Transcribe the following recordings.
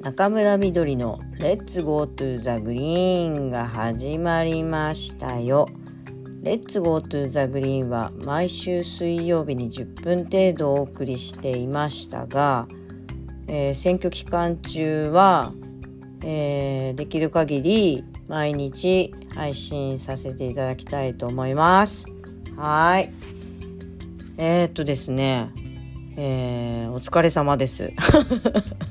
中村みどりの Let's go to the green が始まりましたよ。 Let's go to the green は毎週水曜日に10分程度お送りしていましたが、えー、選挙期間中は、えー、できる限り毎日配信させていただきたいと思います。はい。えー、っとですね、えー、お疲れ様です。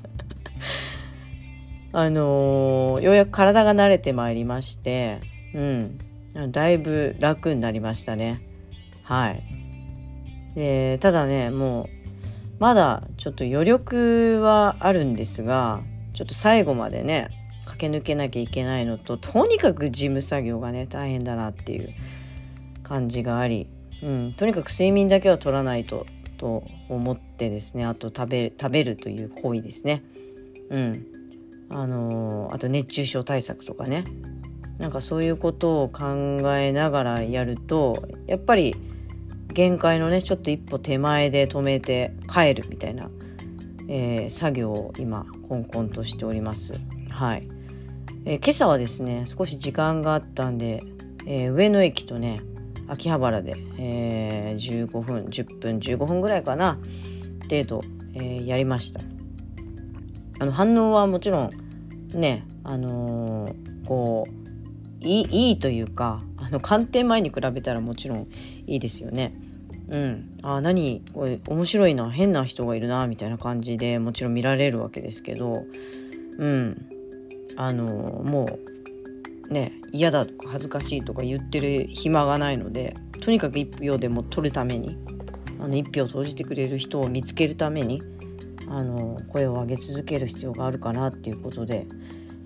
あのー、ようやく体が慣れてまいりまして、うん、だいぶ楽になりましたね。はい。で、ただね、もう、まだちょっと余力はあるんですが、ちょっと最後までね、駆け抜けなきゃいけないのと、とにかく事務作業がね、大変だなっていう感じがあり、うん、とにかく睡眠だけは取らないと、と思ってですね、あと食べ食べるという行為ですね。うん。あのあと熱中症対策とかねなんかそういうことを考えながらやるとやっぱり限界のねちょっと一歩手前で止めて帰るみたいな、えー、作業を今コンコンとしております。はい、えー、今朝はですね少し時間があったんで、えー、上野駅とね秋葉原で、えー、15分10分15分ぐらいかな程度、え、やりました。あの反応はもちろんねあのー、こういいいいというかあの鑑定前に比べたらもちろんいいですよね。うん、あ何これ面白いな変な人がいるなみたいな感じでもちろん見られるわけですけど、うん、あのもうね嫌だとか恥ずかしいとか言ってる暇がないのでとにかく1票でも取るためにあの1票投じてくれる人を見つけるためにあの声を上げ続ける必要があるかなっていうことで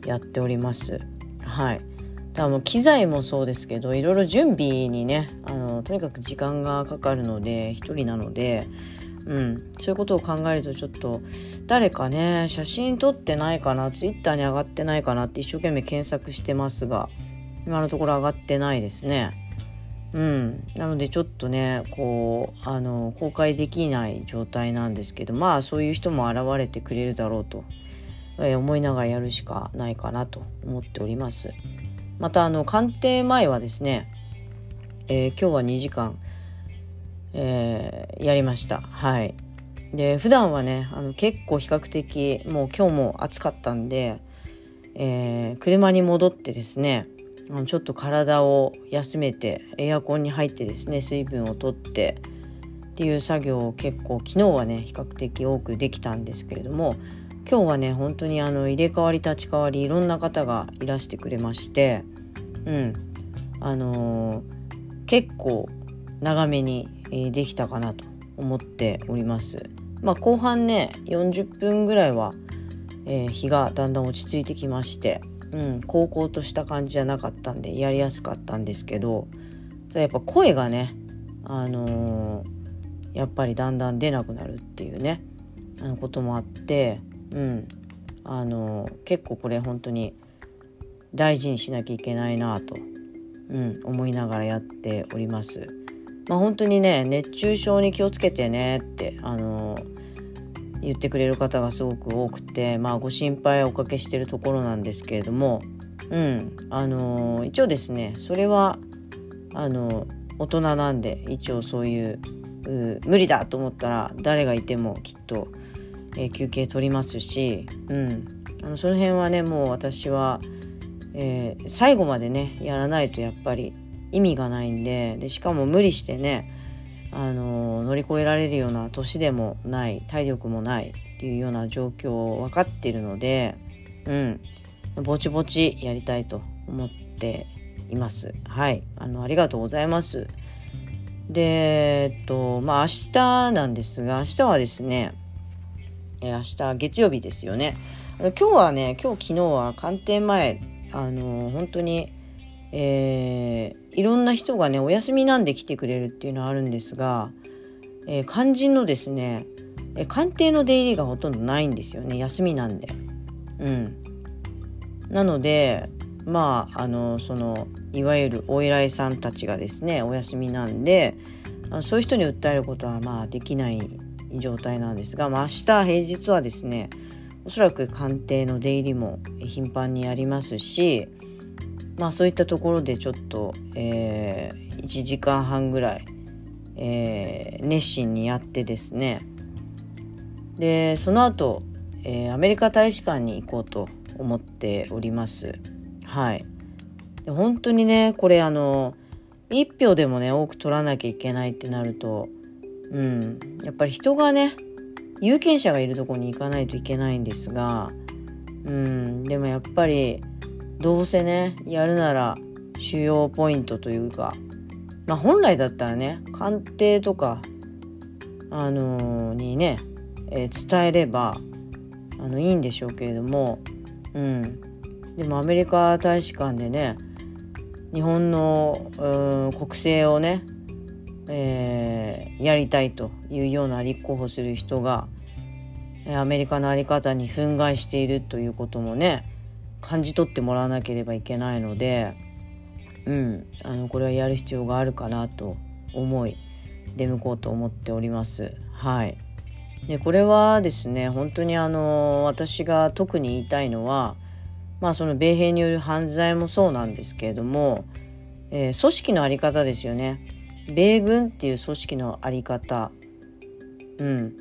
やっております。はいだもう機材もそうですけどいろいろ準備にねあのとにかく時間がかかるので一人なので、うん、そういうことを考えるとちょっと誰かね写真撮ってないかなツイッターに上がってないかなって一生懸命検索してますが今のところ上がってないですね。うん、なのでちょっとねこうあの公開できない状態なんですけどまあそういう人も現れてくれるだろうと、え、思いながらやるしかないかなと思っております。またあの鑑定前はですね、えー、今日は2時間、えー、やりました。はい。で普段はねあの結構比較的もう今日も暑かったんで、え、車に戻ってですねちょっと体を休めてエアコンに入ってですね水分をとってっていう作業を結構昨日はね比較的多くできたんですけれども今日はね本当にあの入れ替わり立ち替わりいろんな方がいらしてくれましてうんあのー、結構長めにできたかなと思っております。まあ、後半ね40分ぐらいは、えー、日がだんだん落ち着いてきましてうん、高校とした感じじゃなかったんでやりやすかったんですけどやっぱ声がね、あのー、やっぱりだんだん出なくなるっていうねあのこともあって、うんあのー、結構これ本当に大事にしなきゃいけないなと、うん、思いながらやっております。まあ、本当にね熱中症に気をつけてねって、あのー言ってくれる方がすごく多くて、まあ、ご心配をおかけしてるところなんですけれども、うんあのー、一応ですねそれはあの大人なんで一応そういう無理だと思ったら誰がいてもきっと、えー、休憩取りますし、うん、あのその辺はねもう私は、え、最後までねやらないとやっぱり意味がないんででしかも無理してねあの乗り越えられるような年でもない体力もないっていうような状況を分かっているので、うん、ぼちぼちやりたいと思っています。はい、あのありがとうございます。で、えっとまあ明日なんですが明日はですね、え明日月曜日ですよね。今日はね今日昨日は鑑定前あの本当にえー、いろんな人がねお休みなんで来てくれるっていうのはあるんですが、えー、肝心のですね、えー、官邸の出入りがほとんどないんですよね休みなんで。うん、なのでまああのそのいわゆるお偉いさんたちがですねお休みなんであのそういう人に訴えることはまあできない状態なんですが、まあ、明日平日はですねおそらく官邸の出入りも頻繁にありますしまあそういったところでちょっと、えー、1時間半ぐらい、えー、熱心にやってですねでその後、えー、アメリカ大使館に行こうと思っております。はいで本当にねこれあの1票でもね多く取らなきゃいけないってなるとうんやっぱり人がね有権者がいるとこに行かないといけないんですがうんでもやっぱりどうせねやるなら主要ポイントというかまあ本来だったらね官邸とかあのー、にね、えー、伝えればあのいいんでしょうけれどもうん。でもアメリカ大使館でね日本の国政をね、えー、やりたいというような立候補する人がアメリカの在り方に憤慨しているということもね感じ取ってもらわなければいけないので、うん、あのこれはやる必要があるかなと思い出向こうと思っております。はい、でこれはですね本当にあの私が特に言いたいのはまあその米兵による犯罪もそうなんですけれども、えー、組織の在り方ですよね。米軍っていう組織の在り方。うん。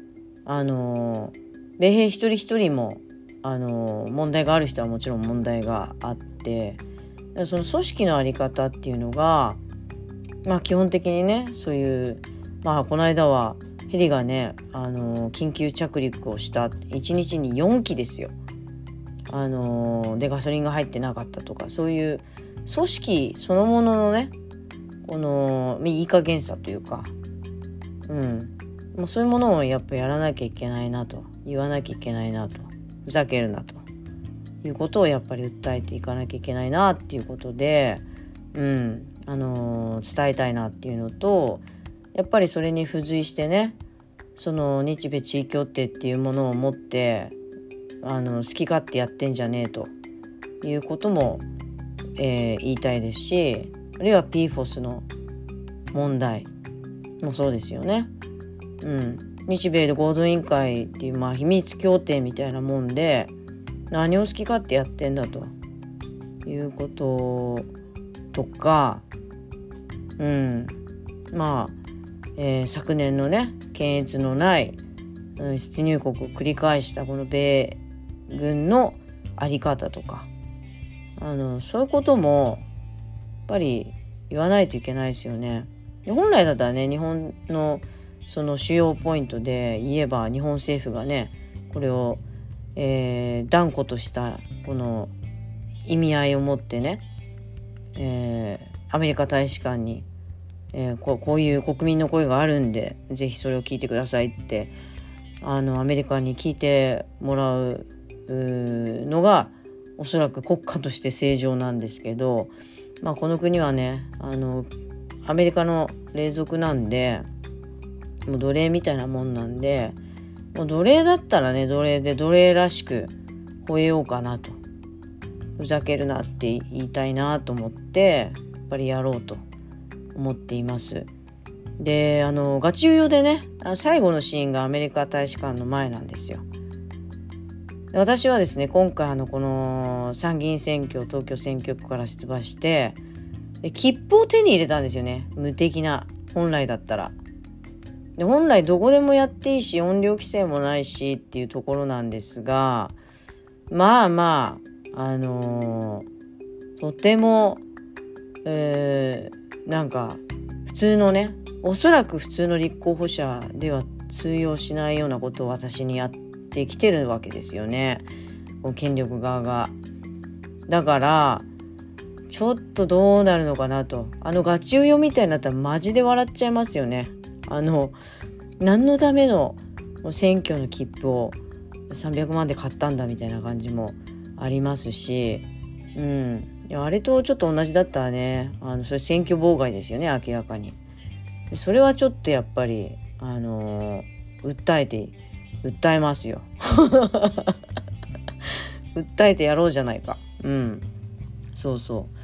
あの、米兵一人一人も、あの、問題がある人はもちろん問題があって、その組織の在り方っていうのが、まあ基本的にね、そういう、まあこの間はヘリがね、あの緊急着陸をした。1日に4機ですよ。あのでガソリンが入ってなかったとかそういう組織そのもののねこのいい加減さというかうんもうそういうものをやっぱやらなきゃいけないなと言わなきゃいけないなとふざけるなと。いうことをやっぱり訴えていかなきゃいけないなっていうことで、うん。あのー、伝えたいなっていうのとやっぱりそれに付随してねその日米地位協定っていうものを持ってあの好き勝手やってんじゃねえと。いうことも、えー、言いたいですしあるいは PFOS の問題もそうですよね。うん、日米で合同委員会っていう、まあ、秘密協定みたいなもんで何を好き勝手やってんだと。いうこととか、うん、まあ、えー、昨年のね検閲のないうん出入国を繰り返したこの米軍の在り方とか。あのそういうこともやっぱり言わないといけないですよね。本来だったらね日本のその主要ポイントで言えば日本政府がねこれを、えー、断固としたこの意味合いを持ってね、えー、アメリカ大使館に、えー、こういう国民の声があるんで是非それを聞いてくださいってあのアメリカに聞いてもらうのがおそらく国家として正常なんですけど、まあ、この国はねあのアメリカの霊族なんでもう奴隷みたいなもんなんでもう奴隷だったらね奴隷で奴隷らしく吠えようかなとふざけるなって言いたいなと思ってやっぱりやろうと思っています。であのガチウヨでね最後のシーンがアメリカ大使館の前なんですよ。私はですね今回あのこの参議院選挙東京選挙区から出馬して切符を手に入れたんですよね無敵な本来だったら。で本来どこでもやっていいし音量規制もないしっていうところなんですがまあまああのー、とても、えー、なんか普通のねおそらく普通の立候補者では通用しないようなことを私にやってきてるわけですよね権力側が。だからちょっとどうなるのかなとあのガチウヨみたいになったらマジで笑っちゃいますよね。あの何のための選挙の切符を300万で買ったんだみたいな感じもありますし、うん、いやあれとちょっと同じだったらねあのそれ選挙妨害ですよね明らかに。それはちょっとやっぱりあのー、訴えて訴えますよ。訴えてやろうじゃないか。うん。そうそう。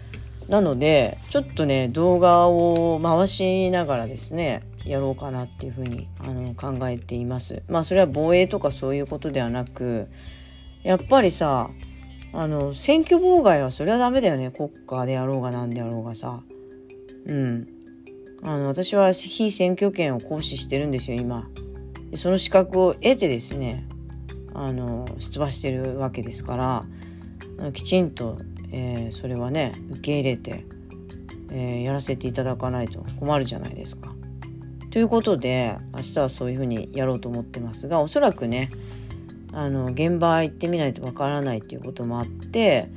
なのでちょっとね動画を回しながらですねやろうかなっていうふうにあの考えています。まあそれは防衛とかそういうことではなくやっぱりさあの選挙妨害はそれはダメだよね。国家であろうが何であろうがさ。うん。あの私は非選挙権を行使してるんですよ今。その資格を得てですねあの出馬してるわけですからきちんと、えー、それはね受け入れて、えー、やらせていただかないと困るじゃないですか。ということで明日はそういうふうにやろうと思ってますがおそらくねあの現場行ってみないとわからないっていうこともあって、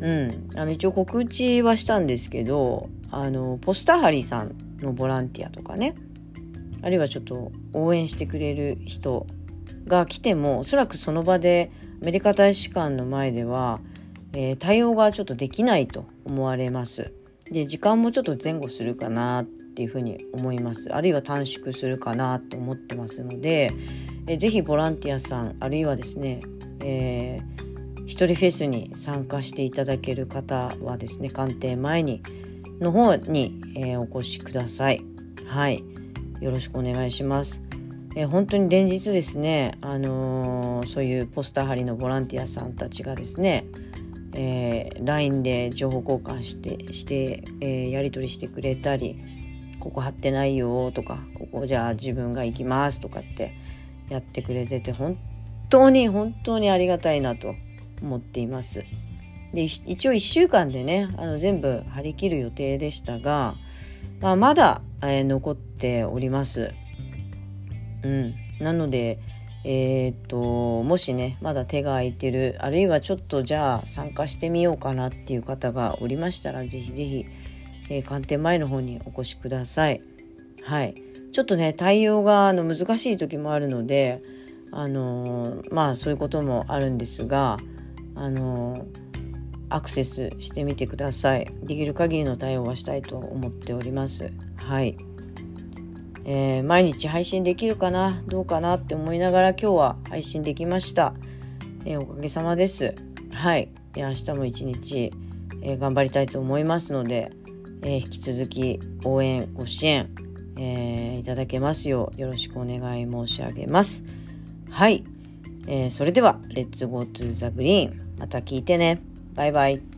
うん、あの一応告知はしたんですけどあのポスターハリーさんのボランティアとかねあるいはちょっと応援してくれる人が来てもおそらくその場でアメリカ大使館の前では、えー、対応がちょっとできないと思われます。で時間もちょっと前後するかなっていうふうに思いますあるいは短縮するかなと思ってますので、えー、ぜひボランティアさんあるいはですね、えー、一人フェスに参加していただける方はですね官邸前にの方に、えー、お越しください。はいよろしくお願いします。えー、本当に連日ですね、あのー、そういうポスター貼りのボランティアさんたちがですね、えー、LINE で情報交換してして、えー、やり取りしてくれたりここ貼ってないよとかここじゃあ自分が行きますとかってやってくれてて本当に本当にありがたいなと思っています。で一応1週間でねあの全部張り切る予定でしたが、まあ、まだ、えー、残っております。うん、なのでえー、っともしねまだ手が空いてるあるいはちょっとじゃあ参加してみようかなっていう方がおりましたら是非是非えー、官邸前の方にお越しください。はい。ちょっとね対応があの難しい時もあるのであのー、まあそういうこともあるんですがあのアクセスしてみてください。できる限りの対応はしたいと思っております。はい、えー、毎日配信できるかな？どうかなって思いながら今日は配信できました、えー、おかげさまです。はい。明日も一日、えー、頑張りたいと思いますので、え引き続き応援ご支援、えいただけますようよろしくお願い申し上げます。はい、えそれでは Let's go to the green また聞いてね。バイバイ。